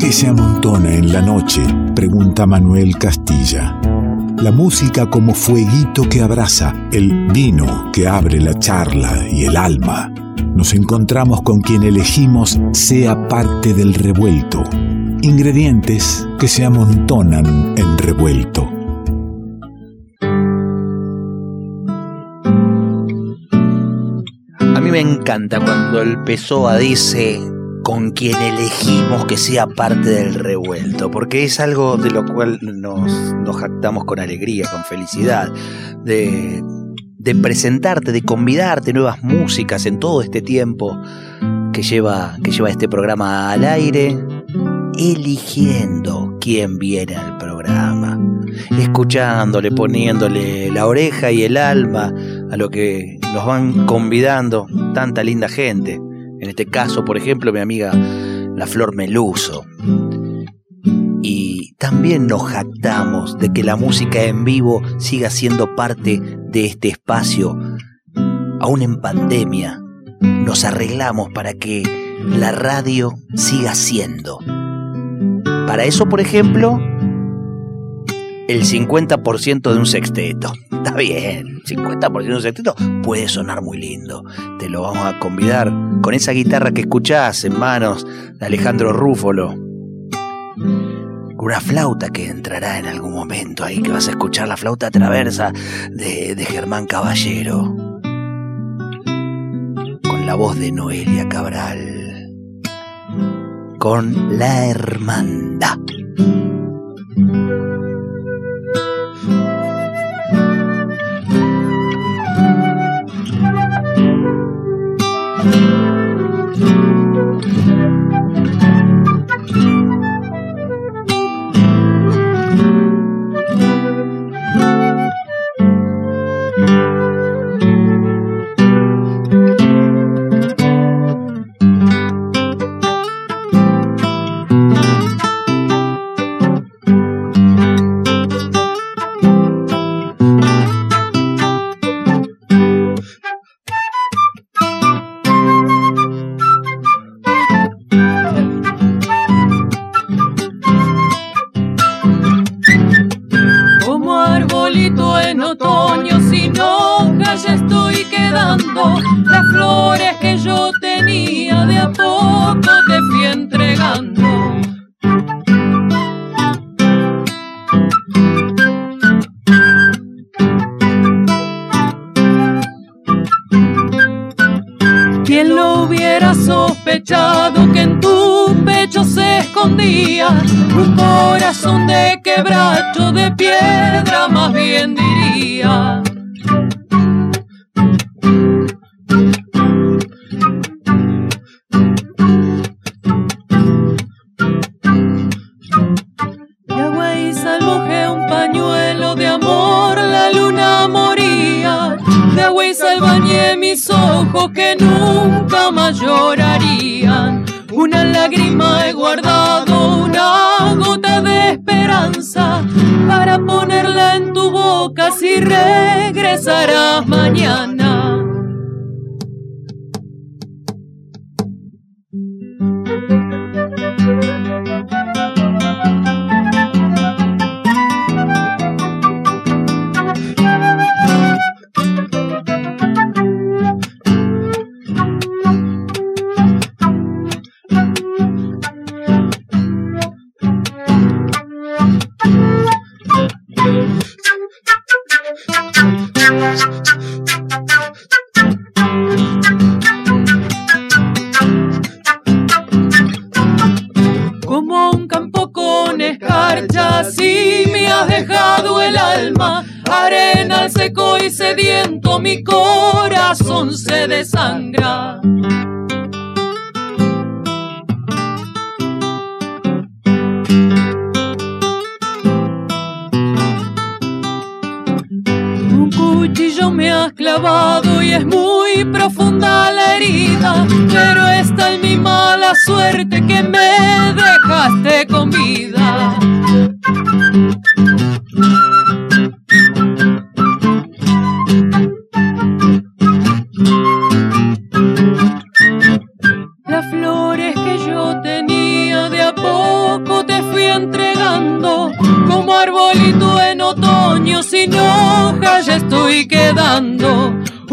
¿Qué se amontona en la noche? Pregunta Manuel Castilla. La música como fueguito que abraza, el vino que abre la charla y el alma. Nos encontramos con quien elegimos sea parte del revuelto. Ingredientes que se amontonan en revuelto. A mí me encanta cuando el Pessoa dice con quien elegimos que sea parte del revuelto, porque es algo de lo cual nos, jactamos con alegría, con felicidad, de, de presentarte, de convidarte nuevas músicas en todo este tiempo que lleva, que lleva este programa al aire, eligiendo quién viene al programa, escuchándole, poniéndole la oreja y el alma a lo que nos van convidando tanta linda gente. En este caso, por ejemplo, mi amiga La Flor Meluso. Y también nos jactamos de que la música en vivo siga siendo parte de este espacio. Aún en pandemia, nos arreglamos para que la radio siga siendo. Para eso, por ejemplo, el 50% de un sexteto. Está bien, 50% de un sexteto puede sonar muy lindo. Te lo vamos a convidar con esa guitarra que escuchás en manos de Alejandro Rúfolo. Una flauta que entrará en algún momento ahí, que vas a escuchar la flauta traversa de, de Germán Caballero. Con la voz de Noelia Cabral. Con la hermandad. las flores que yo tenía, de a poco te fui entregando. ¿Quién lo hubiera sospechado que en tu pecho se escondía un corazón de quebracho de piel?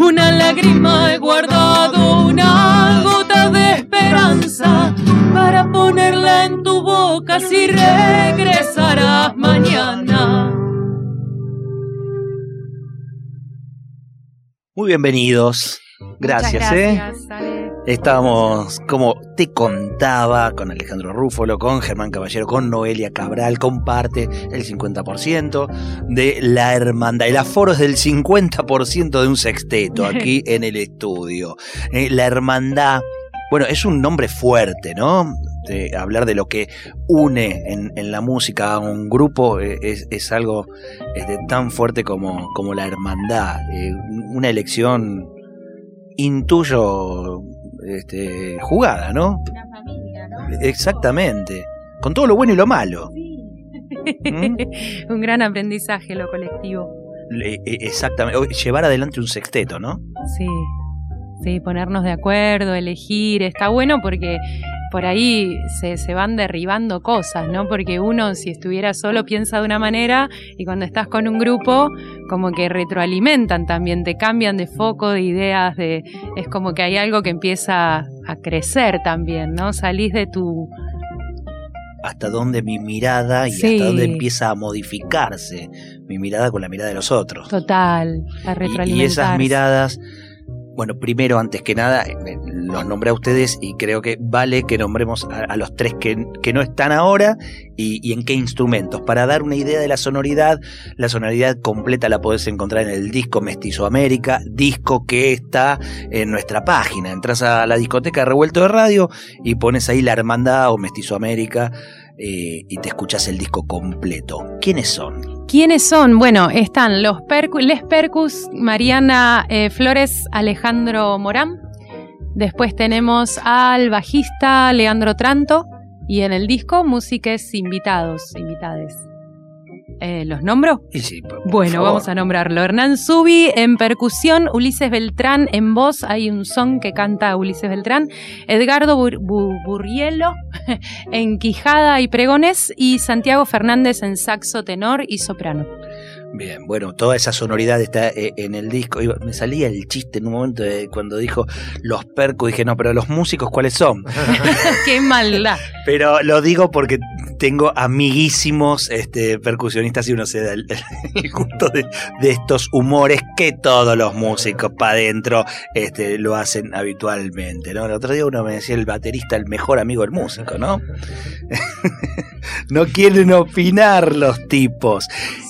Una lágrima he guardado, una gota de esperanza para ponerla en tu boca si regresarás mañana. Muy bienvenidos. Gracias, ¿eh? Estábamos, como te contaba, con Alejandro Rúfolo, con Germán Caballero, con Noelia Cabral, comparte el 50% de la hermandad. El aforo es del 50% de un sexteto aquí en el estudio. Eh, la hermandad, bueno, es un nombre fuerte, ¿no? hablar de lo que une en, la música a un grupo eh, es, algo este, tan fuerte como, como la hermandad. Eh, una elección intuyo este, jugada, ¿no? Una familia, ¿no? Exactamente. Con todo lo bueno y lo malo. ¿Mm? un gran aprendizaje lo colectivo. E, exactamente. Llevar adelante un sexteto, ¿no? Sí. Sí, ponernos de acuerdo, elegir. Está bueno porque por ahí se, se, van derribando cosas, ¿no? Porque uno, si estuviera solo, piensa de una manera y cuando estás con un grupo, como que retroalimentan también, te cambian de foco, de ideas, de es como que hay algo que empieza a crecer también, ¿no? Salís de tu... Hasta dónde mi mirada y hasta dónde empieza a modificarse mi mirada con la mirada de los otros. Total, a retroalimentar. y esas miradas bueno, primero, antes que nada, eh, los nombré a ustedes y creo que vale que nombremos a, los tres que, no están ahora y, en qué instrumentos. Para dar una idea de la sonoridad, la sonoridad completa la podés encontrar en el disco Mestizo América, disco que está en nuestra página. Entras a la discoteca Revuelto de Radio y pones ahí La Hermandad o Mestizo América eh, y te escuchas el disco completo. ¿Quiénes son? ¿Quiénes son? Bueno, están los Les Percus, Mariana eh, Flores, Alejandro Morán. Después tenemos al bajista Leandro Tranto. Y en el disco, músicos invitados, invitades. Eh, ¿Los nombro? Sí, bueno, vamos a nombrarlo. Hernán Zubi en percusión, Ulises Beltrán en voz, hay un son que canta Ulises Beltrán, Edgardo Burrielo en quijada y pregones y Santiago Fernández en saxo tenor y soprano. Bien, bueno, toda esa sonoridad está eh, en el disco. Me salía el chiste en un momento de cuando dijo los percos, dije, no, pero los músicos, ¿cuáles son? Qué maldad. pero lo digo porque tengo amiguísimos este, percusionistas y uno se da el, gusto de, estos humores que todos los músicos para adentro este, lo hacen habitualmente. ¿no? El otro día uno me decía el baterista, el mejor amigo del músico, ¿no? no quieren opinar los tipos.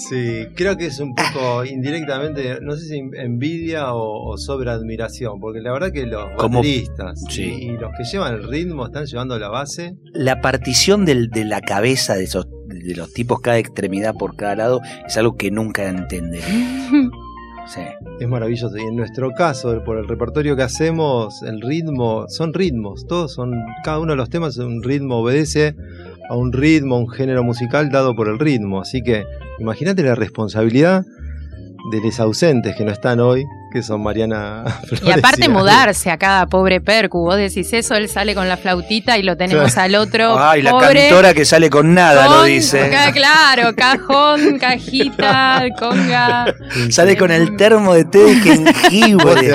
Sí, creo que es un poco indirectamente, no sé si envidia o, sobre admiración, porque la verdad que los bateristas y, los que llevan el ritmo están llevando la base. La partición de la cabeza de esos de los tipos cada extremidad por cada lado es algo que nunca entenderé. Sí. Es maravilloso. Y en nuestro caso, por el repertorio que hacemos, el ritmo, son ritmos, todos son, cada uno de los temas un ritmo, obedece a un ritmo, a un género musical dado por el ritmo. Así que imagínate la responsabilidad de los ausentes que no están hoy, que son Mariana Flores Y aparte mudarse a cada pobre percu, vos decís eso, él sale con la flautita y lo tenemos al otro. Ay, la cantora que sale con nada, lo dice. claro, cajón, cajita, conga. Sale con el termo de té de jengibre.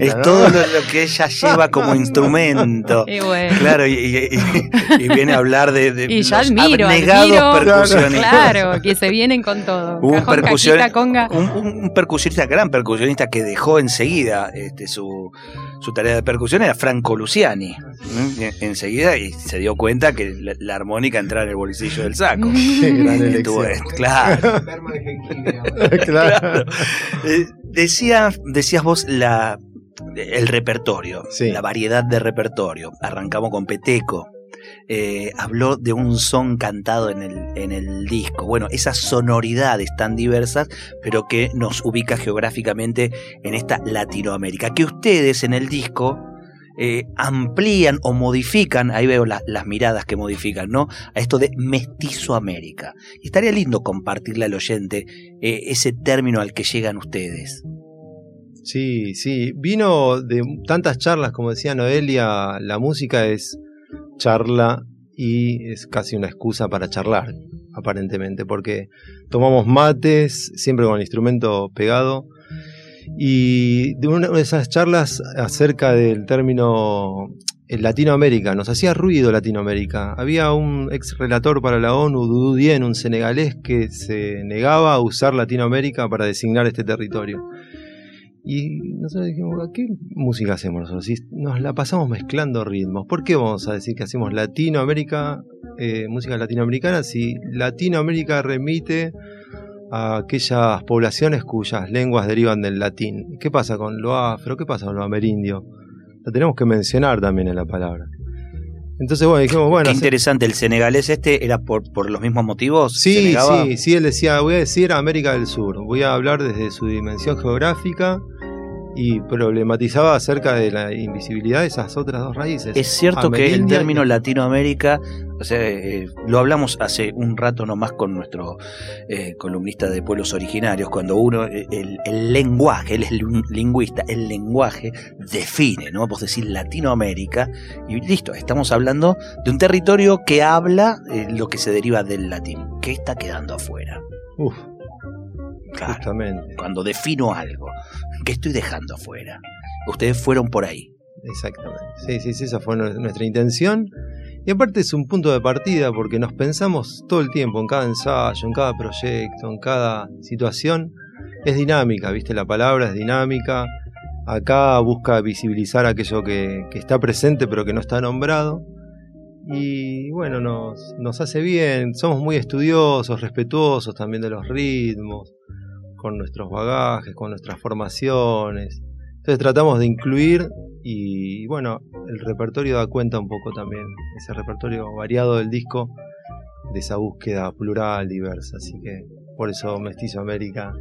es todo lo, que ella lleva como instrumento. Y bueno. Claro, y, viene a hablar de, de y yo admiro, admiro, percusionistas. Claro, que se vienen con todo. Un, cajón, cajita, conga. Un, un, percusionista, gran percusionista que dejó enseguida este, su, su tarea de percusión era Franco Luciani. Enseguida y se dio cuenta que la, armónica entraba en el bolsillo del saco. claro. claro. Eh, decías vos la, el repertorio, la variedad de repertorio. Arrancamos con Peteco, eh, habló de un son cantado en el, en el disco. Bueno, esas sonoridades tan diversas, pero que nos ubica geográficamente en esta Latinoamérica. Que ustedes en el disco eh, amplían o modifican, ahí veo las miradas que modifican, ¿no? A esto de mestizo América. Y estaría lindo compartirle al oyente eh, ese término al que llegan ustedes. Sí, sí, vino de tantas charlas, como decía Noelia, la música es charla y es casi una excusa para charlar, aparentemente, porque tomamos mates, siempre con el instrumento pegado, y de una de esas charlas acerca del término Latinoamérica, nos hacía ruido Latinoamérica. Había un ex relator para la ONU, Dudu Dien, un senegalés, que se negaba a usar Latinoamérica para designar este territorio. Y nosotros dijimos, ¿qué música hacemos nosotros? Si nos la pasamos mezclando ritmos, ¿por qué vamos a decir que hacemos Latinoamérica, eh, música latinoamericana, si Latinoamérica remite a aquellas poblaciones cuyas lenguas derivan del latín? ¿Qué pasa con lo afro? ¿Qué pasa con lo amerindio? Lo tenemos que mencionar también en la palabra. Entonces, bueno, dijimos, bueno. Qué interesante, el senegalés este era por, por los mismos motivos. Sí, sí, sí, él decía, voy a decir América del Sur, voy a hablar desde su dimensión geográfica y problematizaba acerca de la invisibilidad de esas otras dos raíces. Es cierto que el término Latinoamérica, o sea, eh, lo hablamos hace un rato nomás con nuestro eh, columnista de pueblos originarios, cuando uno, eh, el, lenguaje, él es lingüista, el lenguaje define, ¿no? Vos decir Latinoamérica y listo, estamos hablando de un territorio que habla lo que se deriva del latín. ¿Qué está quedando afuera? Uf. Justamente. Cuando defino algo. ¿Qué estoy dejando afuera? Ustedes fueron por ahí. Exactamente. Sí, sí, sí, esa fue nuestra intención. Y aparte es un punto de partida porque nos pensamos todo el tiempo en cada ensayo, en cada proyecto, en cada situación. Es dinámica, ¿viste? La palabra es dinámica. Acá busca visibilizar aquello que, está presente pero que no está nombrado. Y bueno, nos, nos hace bien. Somos muy estudiosos, respetuosos también de los ritmos con nuestros bagajes, con nuestras formaciones. Entonces tratamos de incluir y bueno, el repertorio da cuenta un poco también, ese repertorio variado del disco, de esa búsqueda plural, diversa. Así que por eso Mestizo América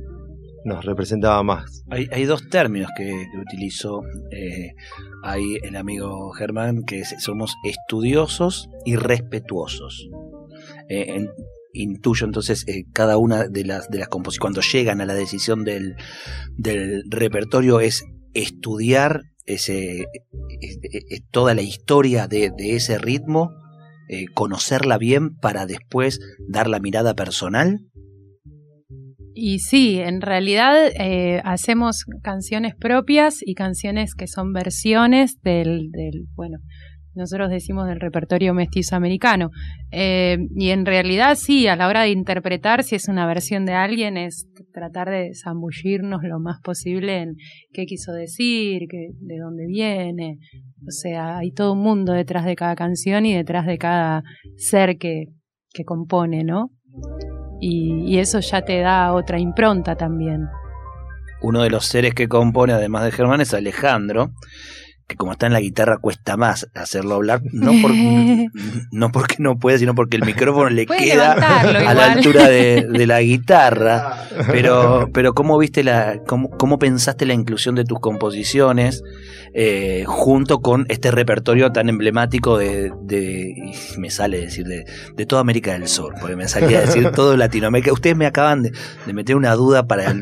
nos representaba más. Hay, dos términos que, utilizó eh, ahí el amigo Germán, que somos estudiosos y respetuosos. Eh, intuyo entonces eh, cada una de las, de las composiciones, cuando llegan a la decisión del, del repertorio es estudiar ese, eh, eh, toda la historia de, ese ritmo, conocerla bien para después dar la mirada personal. Y sí, en realidad hacemos canciones propias y canciones que son versiones del, del bueno, nosotros decimos del repertorio mestizo americano. Eh, y en realidad sí, a la hora de interpretar, si es una versión de alguien, es tratar de zambullirnos lo más posible en qué quiso decir, de dónde viene. O sea, hay todo un mundo detrás de cada canción y detrás de cada ser que, que compone, ¿no? y eso ya te da otra impronta también. Uno de los seres que compone, además de Germán, es Alejandro que como está en la guitarra cuesta más hacerlo hablar, no, por, no porque no puede, sino porque el micrófono le queda a la altura de, la guitarra. Pero, pero ¿cómo viste la, cómo, cómo pensaste la inclusión de tus composiciones eh, junto con este repertorio tan emblemático de, de me sale decir, de, de, toda América del Sur, porque me salía a decir todo Latinoamérica. Ustedes me acaban de, meter una duda para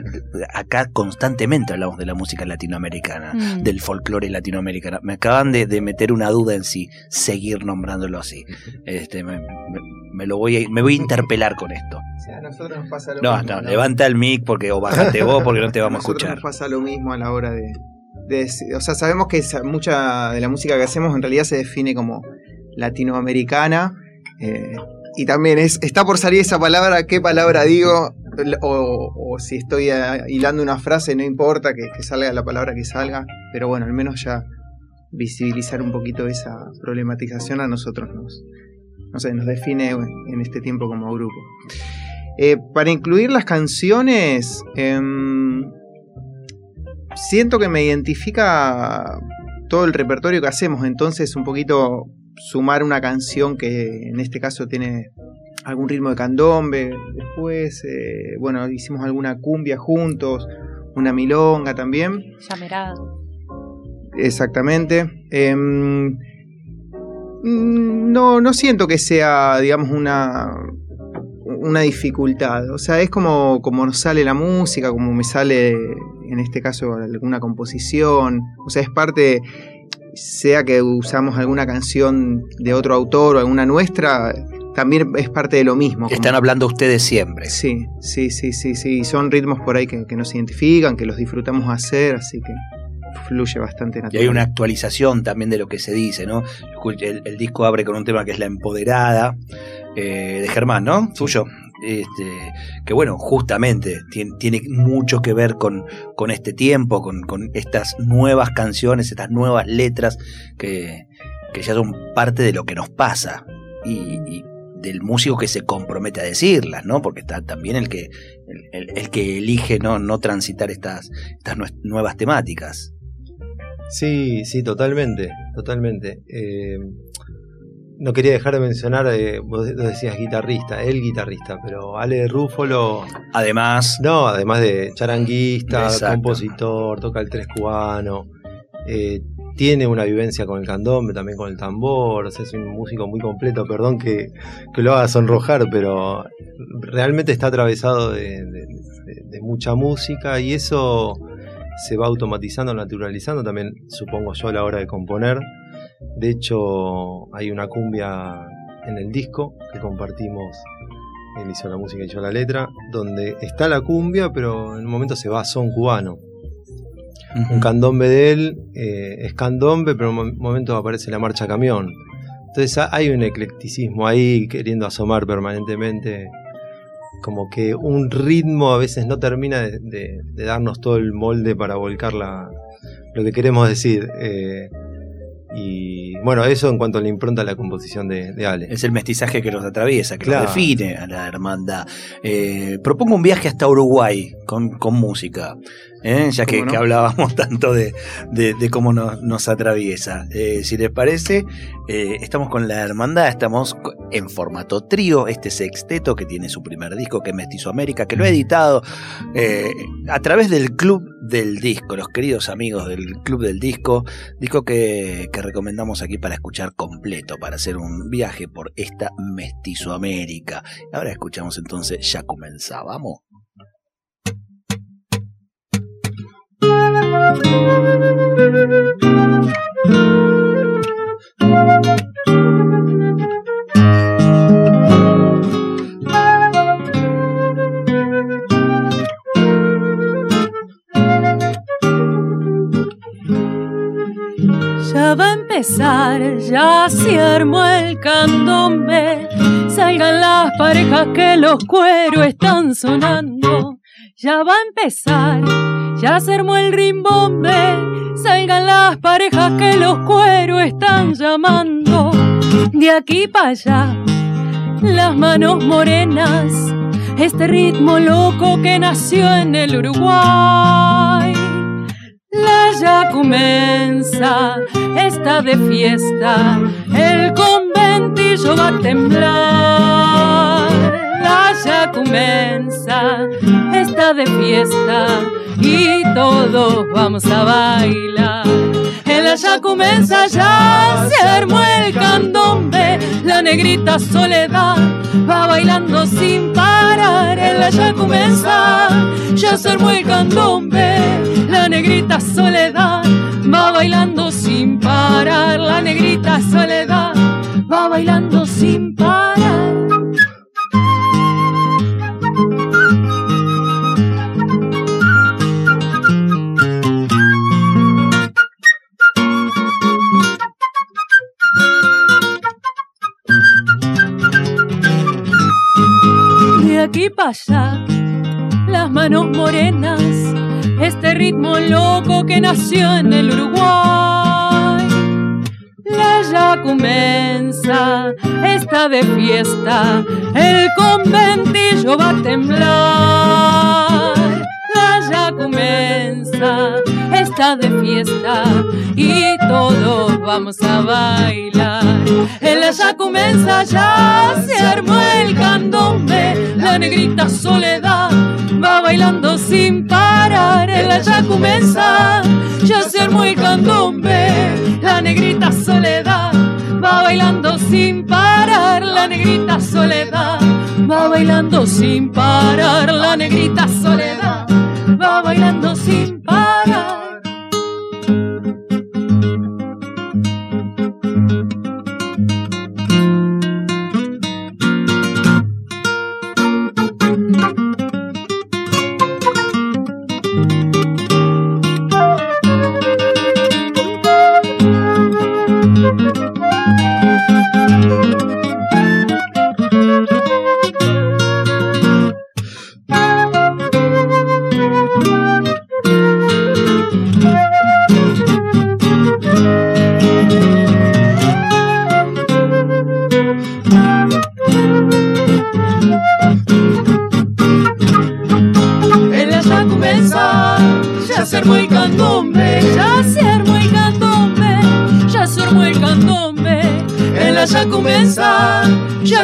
acá constantemente hablamos de la música latinoamericana, mm. del folclore latinoamericano. Me acaban de, meter una duda en si seguir nombrándolo así. Este, me, lo voy a, me voy a interpelar con esto. a nosotros nos pasa lo no, mismo. No, levanta el mic porque o bájate vos porque no te vamos a, escuchar. Nos pasa lo mismo a la hora de, o sea, sabemos que mucha de la música que hacemos en realidad se define como latinoamericana. Eh, y también es, está por salir esa palabra, qué palabra digo, o, si estoy hilando una frase, no importa que, salga la palabra que salga, pero bueno, al menos ya visibilizar un poquito esa problematización a nosotros nos, no sé, nos define en este tiempo como grupo. Eh, para incluir las canciones, em, siento que me identifica todo el repertorio que hacemos, entonces un poquito sumar una canción que en este caso tiene algún ritmo de candombe, después, eh, bueno, hicimos alguna cumbia juntos, una milonga también. Llamerada. Exactamente. Em, no, no siento que sea, digamos, una, una dificultad. O sea, es como, como nos sale la música, como me sale en este caso alguna composición, o sea, es parte, sea que usamos alguna canción de otro autor o alguna nuestra, también es parte de lo mismo. Están hablando ustedes siempre. Sí, sí, sí, sí, sí. Son ritmos por ahí que, nos identifican, que los disfrutamos hacer, así que fluye bastante natural. Y hay una actualización también de lo que se dice, ¿no? El, disco abre con un tema que es La Empoderada, eh, de Germán, ¿no? Suyo. Este, que bueno, justamente tiene, mucho que ver con, con este tiempo, con, estas nuevas canciones, estas nuevas letras que, ya son parte de lo que nos pasa. Y, del músico que se compromete a decirlas, ¿no? Porque está también el que, el, que elige no, no transitar estas, estas nuevas temáticas. Sí, sí, totalmente, totalmente. Eh, no quería dejar de mencionar, eh, vos decías guitarrista, el guitarrista, pero Ale Rúfolo. Además. No, además de charanguista, compositor, toca el tres cubano, eh, tiene una vivencia con el candombe, también con el tambor, o sea, es un músico muy completo, perdón que, lo haga sonrojar, pero realmente está atravesado de, de mucha música y eso se va automatizando, naturalizando también, supongo yo, a la hora de componer. De hecho, hay una cumbia en el disco que compartimos. Él hizo la música y yo la letra, donde está la cumbia, pero en un momento se va a son cubano. Un candombe de él eh, es candombe, pero en un momento aparece la marcha camión. Entonces hay un eclecticismo ahí queriendo asomar permanentemente. Como que un ritmo a veces no termina de, darnos todo el molde para volcar lo que queremos decir. Eh, y bueno, eso en cuanto a la impronta de la composición de, Ale. Es el mestizaje que los atraviesa, que define a la hermandad. Eh, propongo un viaje hasta Uruguay con, con música. ¿Eh? ya que, hablábamos tanto de, cómo nos, atraviesa. Eh, si les parece, eh, estamos con la hermandad, estamos en formato trío, este sexteto que tiene su primer disco, que es Mestizo América, que lo ha editado a través del Club del Disco, los queridos amigos del Club del Disco, disco que, que recomendamos aquí para escuchar completo, para hacer un viaje por esta Mestizo América. Ahora escuchamos entonces, ya comenzamos. Ya va a empezar, ya se armó el candombe. Salgan las parejas que los cueros están sonando. Ya va a empezar, ya se armó el rimbombe, salgan las parejas que los cueros están llamando. De aquí para allá, las manos morenas, este ritmo loco que nació en el Uruguay. La ya comienza, está de fiesta, el conventillo va a temblar la ya comienza, está de fiesta y todos vamos a bailar. En la ya comienza, ya se armó el candombe, la negrita soledad va bailando sin parar. En la ya comienza, ya se armó el candombe, la negrita soledad va bailando sin parar. La negrita soledad va bailando sin parar. Aquí para las manos morenas, este ritmo loco que nació en el Uruguay. La ya comienza, está de fiesta, el conventillo va a temblar. La ya comienza, está de fiesta y todos vamos a bailar. En la ya comienza, ya se armó el candombe, la negrita soledad va bailando sin parar. En la ya comienza, ya se armó el candombe, la negrita soledad va bailando sin parar. La negrita soledad va bailando sin parar. La negrita soledad va bailando sin parar.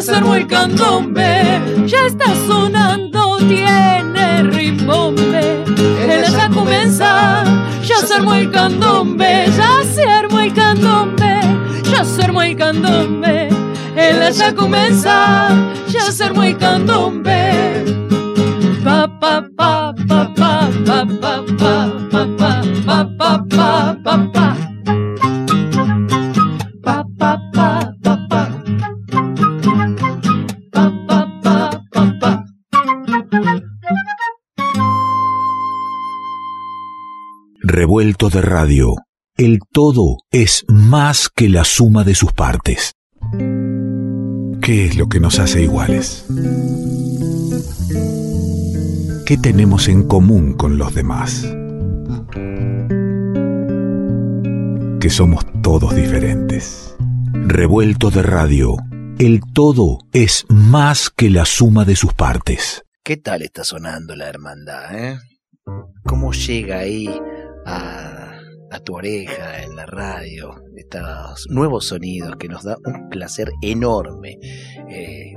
Se armó el candombe, ya está sonando, tiene rimbombe. En la Yacumensa ya se armó el candombe, ya se armó el candombe, ya se armó el candombe. En la Yacumensa ya se armó el candombe. Revuelto de radio. El todo es más que la suma de sus partes. ¿Qué es lo que nos hace iguales? ¿Qué tenemos en común con los demás? Que somos todos diferentes. Revuelto de radio. El todo es más que la suma de sus partes. ¿Qué tal está sonando la hermandad, eh? ¿Cómo llega ahí a, a tu oreja en la radio estos nuevos sonidos que nos da un placer enorme eh,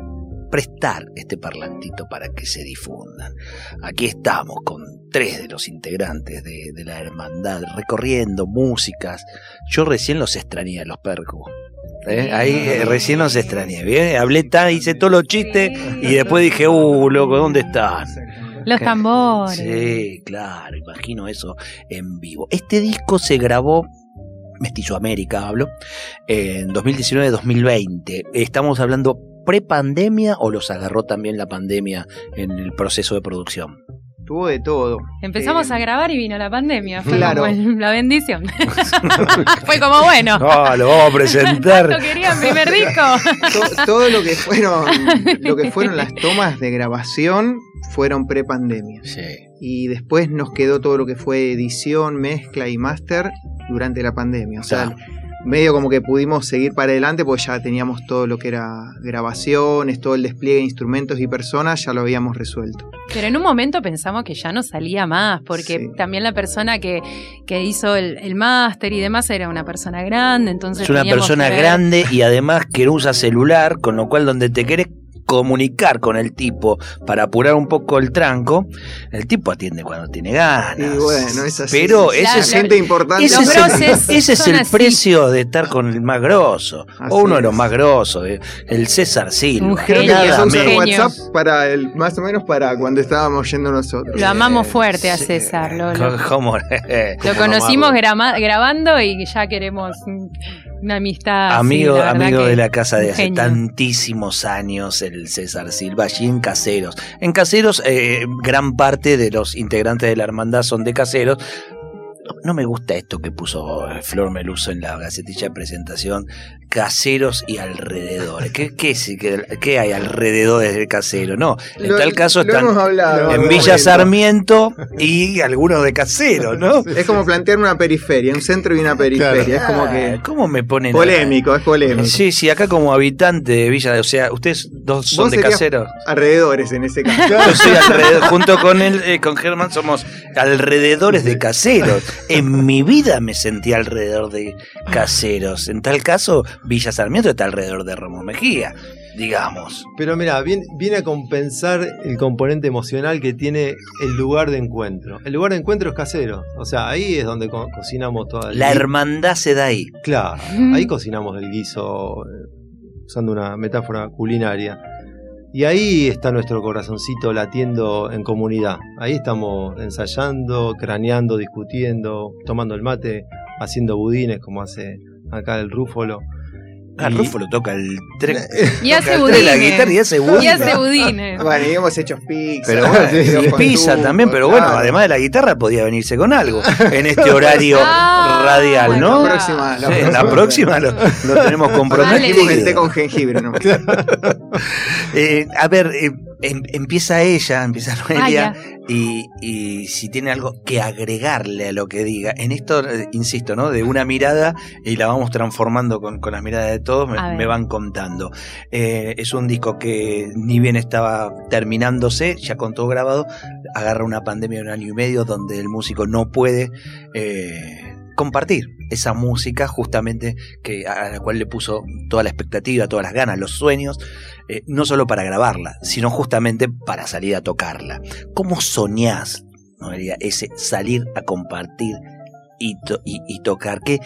prestar este parlantito para que se difundan? Aquí estamos con tres de los integrantes de, de la hermandad recorriendo músicas. Yo recién los extrañé a los percos. ¿eh? Ahí eh, recién los extrañé, ¿bien? Hablé tan, hice todos los chistes y después dije, uh, loco, ¿dónde están? Los tambores. Sí, claro, imagino eso en vivo. Este disco se grabó, Mestizo América hablo, en 2019-2020. ¿Estamos hablando pre-pandemia o los agarró también la pandemia en el proceso de producción? Tuvo de todo. Empezamos Eh, a grabar y vino la pandemia. Fue Claro. como el- la bendición. Fue como bueno. No, lo vamos a presentar. ¿Tanto querían primer disco? to- todo lo que fueron lo que fueron las tomas de grabación fueron pre-pandemia. Sí. Y después nos quedó todo lo que fue edición, mezcla y máster durante la pandemia. O sea, Claro. medio como que pudimos seguir para adelante porque ya teníamos todo lo que era grabaciones, todo el despliegue de instrumentos y personas, ya lo habíamos resuelto. Pero en un momento pensamos que ya no salía más, porque Sí. también la persona que, que hizo el, el máster y demás era una persona grande, entonces Es una persona grande y además que no usa celular, con lo cual donde te querés comunicar con el tipo para apurar un poco el tranco, el tipo atiende cuando tiene ganas. Y bueno, es así. Pero La- ese Claro, es, gente importante. ese es el, ese es el precio de estar con el más grosso, Así o uno de los más grosos, el César Silva. Un Creo que genio. empezó a usar. WhatsApp para el, más o menos para cuando estábamos yendo nosotros. Lo amamos fuerte a sí. César. Lo, lo- ¿Cómo? lo conocimos grama- grabando y ya queremos una amistad. amigo sí, amigo de la casa de hace genio. tantísimos años, el César Silva, allí en Caseros. En Caseros, eh, gran parte de los integrantes de la hermandad son de Caseros. No, no me gusta esto que puso eh, Flor Meluso en la gacetilla de presentación, caseros y alrededores. ¿Qué, qué, es- qué, qué hay alrededor del casero? No, en Lo- tal caso están hablado en Villa. Sarmiento y algunos de Caseros, ¿no? Es como plantear una periferia, un centro y una periferia. Es como que. Ah, ¿Cómo me ponen a- Polémico, es polémico. Sí, sí, acá como habitante de Villa, o sea, ustedes dos son de caseros. Alrededores en ese caso. Yo soy alrededor, junto con él, eh, con Germán, somos alrededores de caseros. En mi vida me sentí alrededor de caseros. En tal caso, Villa Sarmiento está alrededor de Ramos Mejía, digamos. Pero mira, viene, viene a compensar el componente emocional que tiene el lugar de encuentro. El lugar de encuentro es casero. O sea, ahí es donde co- cocinamos toda La gui- hermandad se da ahí. Claro, ahí cocinamos el guiso, eh, usando una metáfora culinaria. Y ahí está nuestro corazoncito latiendo en comunidad. Ahí estamos ensayando, craneando, discutiendo, tomando el mate, haciendo budines como hace acá el Rúfolo. Ah, Y- Rufo lo toca el tren. Y hace tren, la budines. guitarra y hace Y budines. hace budines. Bueno, y hemos hecho pizza. Pero bueno, videos y pizza tubo, también, pero bueno, además de la guitarra podía venirse con algo en este horario Ah, radial, ¿no? La próxima, la Sí, próxima. la próxima lo, lo tenemos el té comprometido. con jengibre, ¿no? Eh, a ver, eh, em- empieza ella, empieza Noelia, Ah, y, y si tiene algo que agregarle a lo que diga. En esto, eh, insisto, ¿no? De una mirada y la vamos transformando con, con las miradas de todos, me van contando. Eh, es un disco que ni bien estaba terminándose, ya con todo grabado, agarra una pandemia de un año y medio donde el músico no puede eh, compartir esa música justamente que a la cual le puso toda la expectativa, todas las ganas, los sueños, eh, no solo para grabarla, sino justamente para salir a tocarla. ¿Cómo soñás, ese salir a compartir y- y tocar? ¿Qué,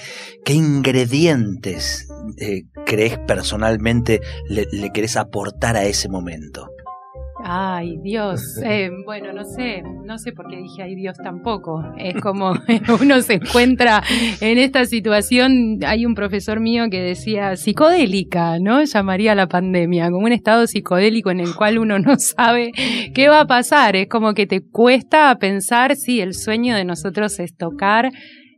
qué ingredientes eh, crees personalmente le, le querés aportar a ese momento? Ay, Dios. Eh, bueno, no sé, no sé por qué dije ay Dios tampoco. Es como uno se encuentra en esta situación. Hay un profesor mío que decía psicodélica, ¿no? Llamaría a la pandemia, como un estado psicodélico en el cual uno no sabe qué va a pasar. Es como que te cuesta pensar si el sueño de nosotros es tocar.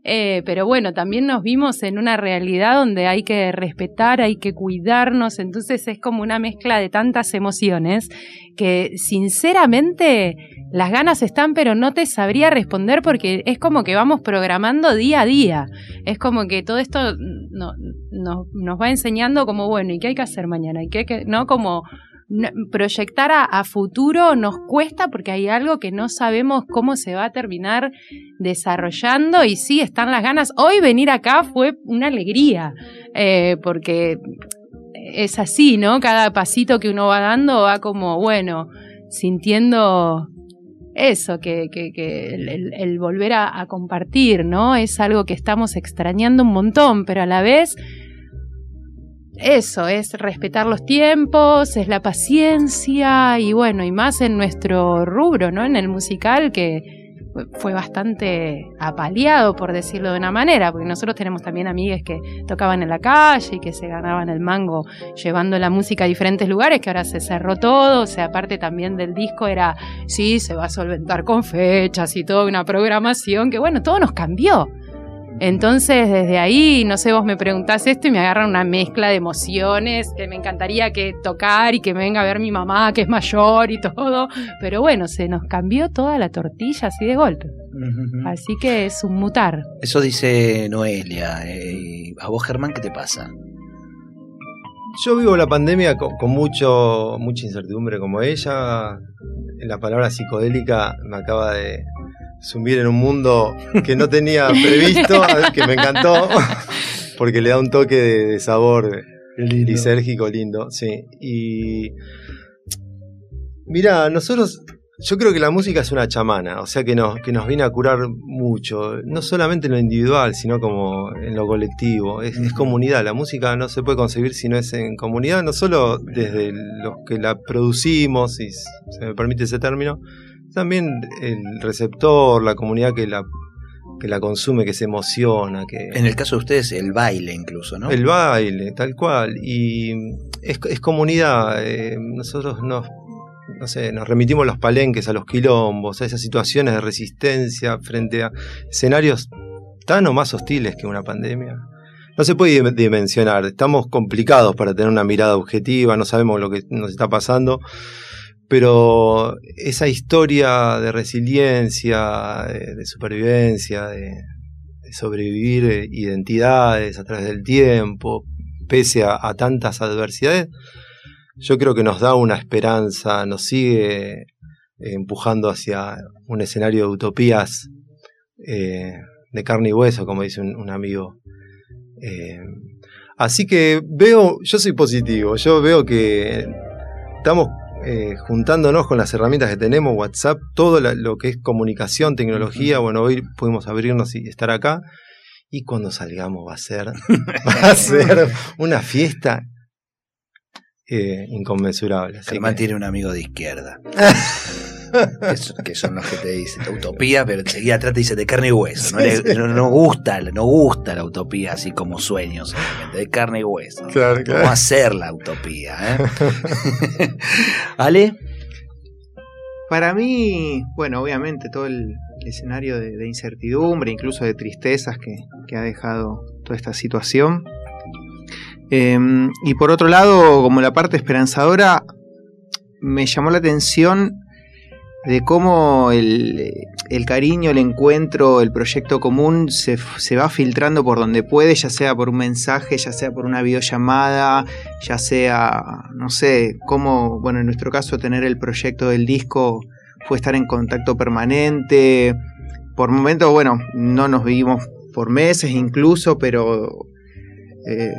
Eh, pero bueno, también nos vimos en una realidad donde hay que respetar, hay que cuidarnos, entonces es como una mezcla de tantas emociones que sinceramente las ganas están, pero no te sabría responder porque es como que vamos programando día a día. Es como que todo esto no- no- nos va enseñando como, bueno, ¿y qué hay que hacer mañana? ¿Y qué no? Como proyectar a, futuro nos cuesta porque hay algo que no sabemos cómo se va a terminar desarrollando y sí, están las ganas. Hoy venir acá fue una alegría, eh, porque es así, ¿no? Cada pasito que uno va dando va como, bueno, sintiendo eso, que, el, volver a compartir, ¿no? Es algo que estamos extrañando un montón, pero a la vez eso, es respetar los tiempos, es la paciencia y bueno, y más en nuestro rubro, ¿no? En el musical que fue bastante apaleado, por decirlo de una manera, porque nosotros tenemos también amigas que tocaban en la calle y que se ganaban el mango llevando la música a diferentes lugares, que ahora se cerró todo, o sea, aparte también del disco era, sí, se va a solventar con fechas y toda una programación, que bueno, todo nos cambió. Entonces, desde ahí, no sé, vos me preguntás esto y me agarran una mezcla de emociones que me encantaría que tocar y que me venga a ver mi mamá, que es mayor y todo. Pero bueno, se nos cambió toda la tortilla así de golpe. Así que es un mutar. Eso dice Noelia. eh, ¿A vos, Germán, qué te pasa? Yo vivo la pandemia con, con mucho, mucha incertidumbre como ella. La palabra psicodélica me acaba de sumir en un mundo que no tenía previsto, que me encantó, porque le da un toque de, de sabor lisérgico lindo, sí. Y mira, nosotros, yo creo que la música es una chamana, o sea que nos, que nos viene a curar mucho, no solamente en lo individual, sino como en lo colectivo, es, es comunidad, la música no se puede concebir si no es en comunidad, no solo desde los que la producimos, si se me permite ese término, también el receptor, la comunidad que la, que la consume, que se emociona, que... En el caso de ustedes, el baile incluso, ¿no? El baile, tal cual. Y es, es comunidad. eh, nosotros nos, no sé, nos remitimos a los palenques, a los quilombos, a esas situaciones de resistencia frente a escenarios tan o más hostiles que una pandemia. No se puede dim- dimensionar. Estamos complicados para tener una mirada objetiva, no sabemos lo que nos está pasando. Pero esa historia de resiliencia, de, supervivencia, de, sobrevivir eh, identidades a través del tiempo, pese a, tantas adversidades, yo creo que nos da una esperanza, nos sigue eh, empujando hacia un escenario de utopías eh, de carne y hueso, como dice un, un amigo. Así que veo, yo soy positivo, yo veo que estamos eh, juntándonos con las herramientas que tenemos, WhatsApp, todo la- lo que es comunicación, tecnología, bueno, hoy pudimos abrirnos y estar acá. Y cuando salgamos va a ser, va a ser una fiesta eh, inconmensurable. Germán que- tiene un amigo de izquierda. que, son- que son los que te dicen utopía, pero enseguida atrás te dice de carne y hueso. No, le- no- no gusta, no gusta la utopía así como sueño, solamente, de carne y hueso. Claro, claro. ¿Cómo hacer la utopía? eh? ¿Ale? Para mí, bueno, obviamente todo el, el escenario de, de incertidumbre, incluso de tristezas que, que ha dejado toda esta situación. Eh, y por otro lado, como la parte esperanzadora, me llamó la atención de cómo el, cariño, el encuentro, el proyecto común se, va filtrando por donde puede, ya sea por un mensaje, ya sea por una videollamada, ya sea, no sé, cómo, bueno, en nuestro caso tener el proyecto del disco fue estar en contacto permanente. Por momentos, bueno, no nos vivimos por meses incluso, pero, eh,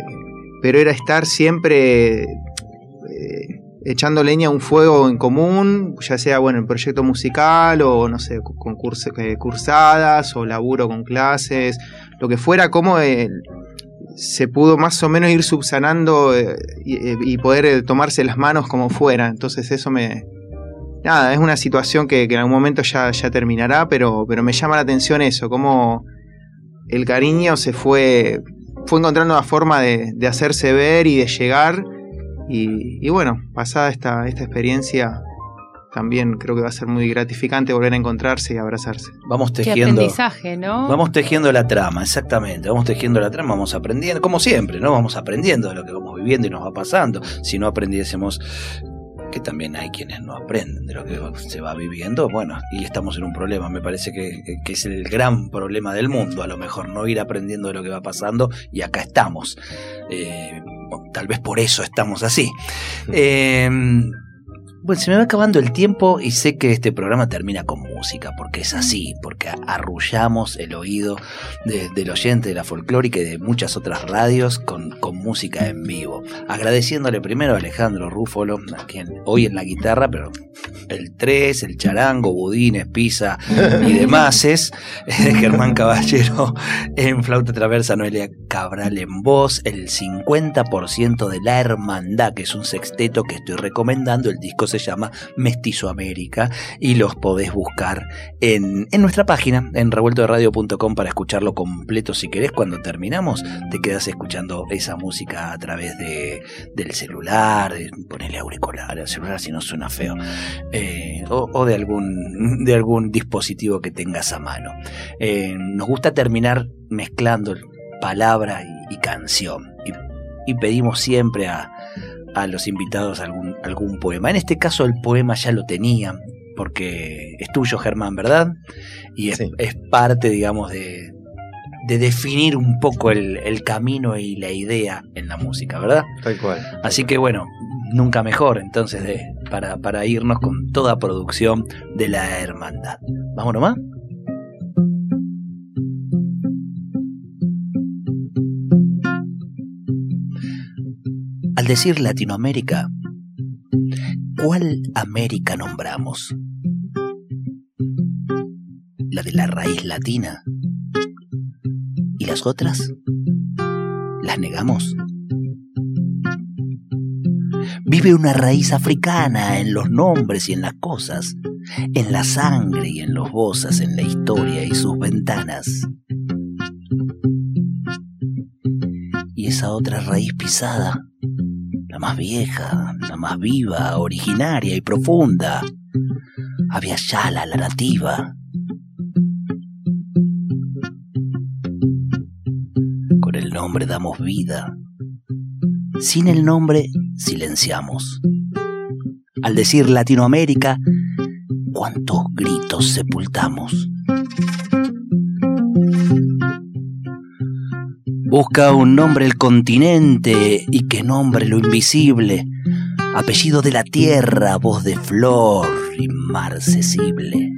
pero era estar siempre... Eh, echando leña a un fuego en común, ya sea bueno, en proyecto musical o no sé, con eh, cursadas o laburo con clases, lo que fuera, como eh, se pudo más o menos ir subsanando eh, y, poder tomarse las manos como fuera. Entonces eso me... Nada, es una situación que, en algún momento ya, ya terminará, pero, pero me llama la atención eso, cómo el cariño se fue, fue encontrando la forma de hacerse ver y de llegar y, bueno, pasada esta, esta experiencia, también creo que va a ser muy gratificante volver a encontrarse y abrazarse. Vamos tejiendo. ¿no? Vamos tejiendo la trama, exactamente. Vamos tejiendo la trama, vamos aprendiendo, como siempre, ¿no? Vamos aprendiendo de lo que vamos viviendo y nos va pasando. Si no aprendiésemos que también hay quienes no aprenden de lo que se va viviendo, bueno, y estamos en un problema, me parece que, es el gran problema del mundo, a lo mejor no ir aprendiendo de lo que va pasando, y acá estamos. Eh, tal vez por eso estamos así. Eh, bueno, se me va acabando el tiempo y sé que este programa termina con música, porque es así, porque arrullamos el oído del oyente de la folclórica y de muchas otras radios con, música en vivo. Agradeciéndole primero a Alejandro Rúfolo, a quien hoy en la guitarra, pero el 3, el charango, budines, pizza y demás es Germán Caballero en flauta traversa, Noelia Cabral en voz, el 50% de La Hermandad, que es un sexteto que estoy recomendando, el disco se llama Mestizo América y los podés buscar en, nuestra página, en revueltoderadio.com para escucharlo completo si querés. Cuando terminamos, te quedas escuchando esa música a través de, del celular, ponerle auricular al celular si no suena feo, eh, o, de, algún, de algún dispositivo que tengas a mano. Eh, nos gusta terminar mezclando palabra y, canción. y pedimos siempre a, a los invitados algún, algún poema. En este caso el poema ya lo tenían, porque es tuyo Germán, ¿verdad? Y es, parte, digamos, de, de definir un poco el, camino y la idea en la música, ¿verdad? Tal cual. Así que bueno, nunca mejor entonces de, para, para irnos con toda producción de la hermandad. ¿Vamos nomás? Al decir Latinoamérica, ¿cuál América nombramos? ¿La de la raíz latina? ¿Y las otras? ¿Las negamos? Vive una raíz africana en los nombres y en las cosas, en la sangre y en los vozas, en la historia y sus ventanas. Y esa otra raíz pisada más vieja, la más viva, originaria y profunda. Había ya la nativa. Con el nombre damos vida. Sin el nombre silenciamos. Al decir Latinoamérica, cuántos gritos sepultamos. Busca un nombre el continente y que nombre lo invisible. Apellido de la tierra, voz de flor y marcesible.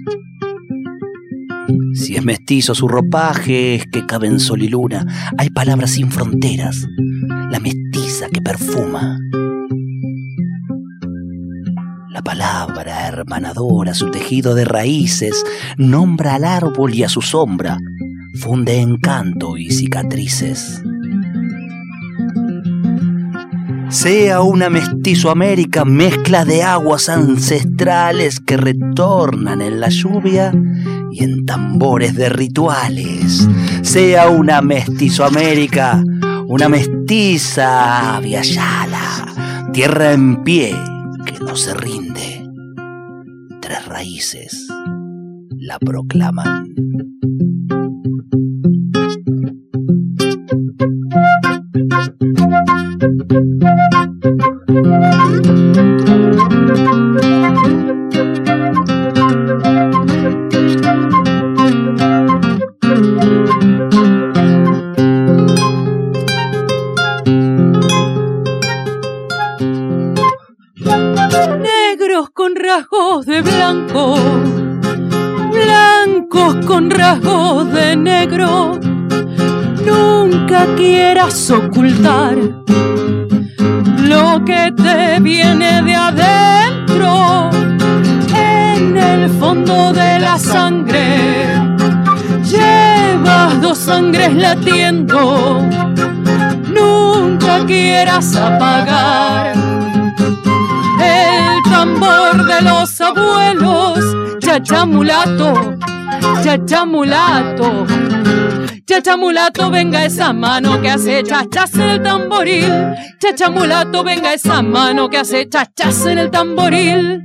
Si es mestizo su ropaje, es que cabe en sol y luna. Hay palabras sin fronteras, la mestiza que perfuma. La palabra hermanadora, su tejido de raíces, nombra al árbol y a su sombra funde encanto y cicatrices. Sea una mestizo América, mezcla de aguas ancestrales que retornan en la lluvia y en tambores de rituales. Sea una mestizo América, una mestiza Viayala, tierra en pie que no se rinde. Tres raíces la proclaman. Negros con rasgos de blanco con rasgos de negro. Nunca quieras ocultar lo que te viene de adentro, en el fondo de la sangre. Llevas dos sangres latiendo, nunca quieras apagar el tambor de los abuelos, chachamulato, chachamulato. Chachamulato, venga esa mano que hace chachas en el tamboril. Chachamulato, venga esa mano que hace chachas en el tamboril.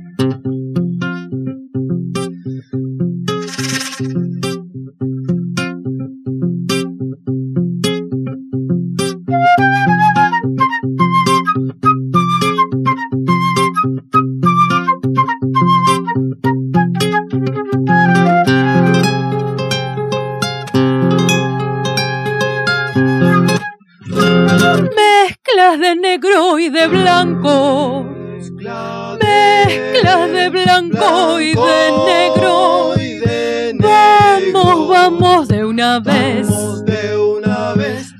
Negro y de blanco. Mezclas de blanco y de negro. Vamos, vamos de una vez.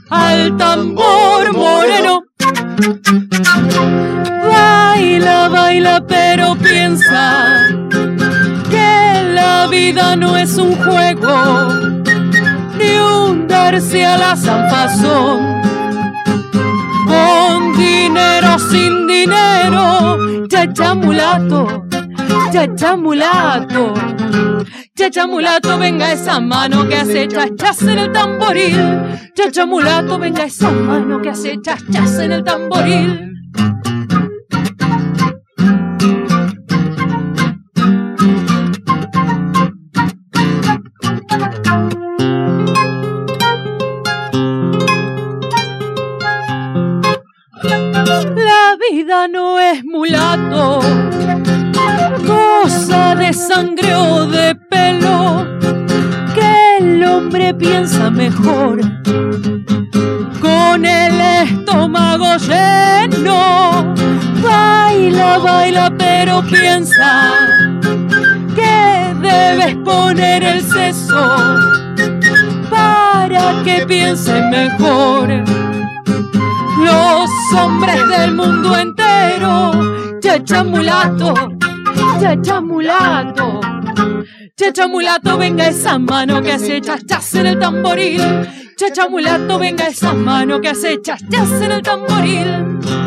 Al tambor moreno. Baila, baila, pero piensa que la vida no es un juego, ni un darse a la zanfazón con dinero, sin dinero, chachamulato, chachamulato. Chachamulato, venga esa mano que hace chachas en el tamboril. Chachamulato, venga esa mano que hace chachas en el tamboril. Con el estómago lleno. Baila, baila, pero piensa que debes poner el seso para que piense mejor los hombres del mundo entero. Chachamulato, chachamulato. Chachamulato, venga esa mano que hace chachas en el tamboril. Chachamulato, venga esa mano que hace chachas en el tamboril.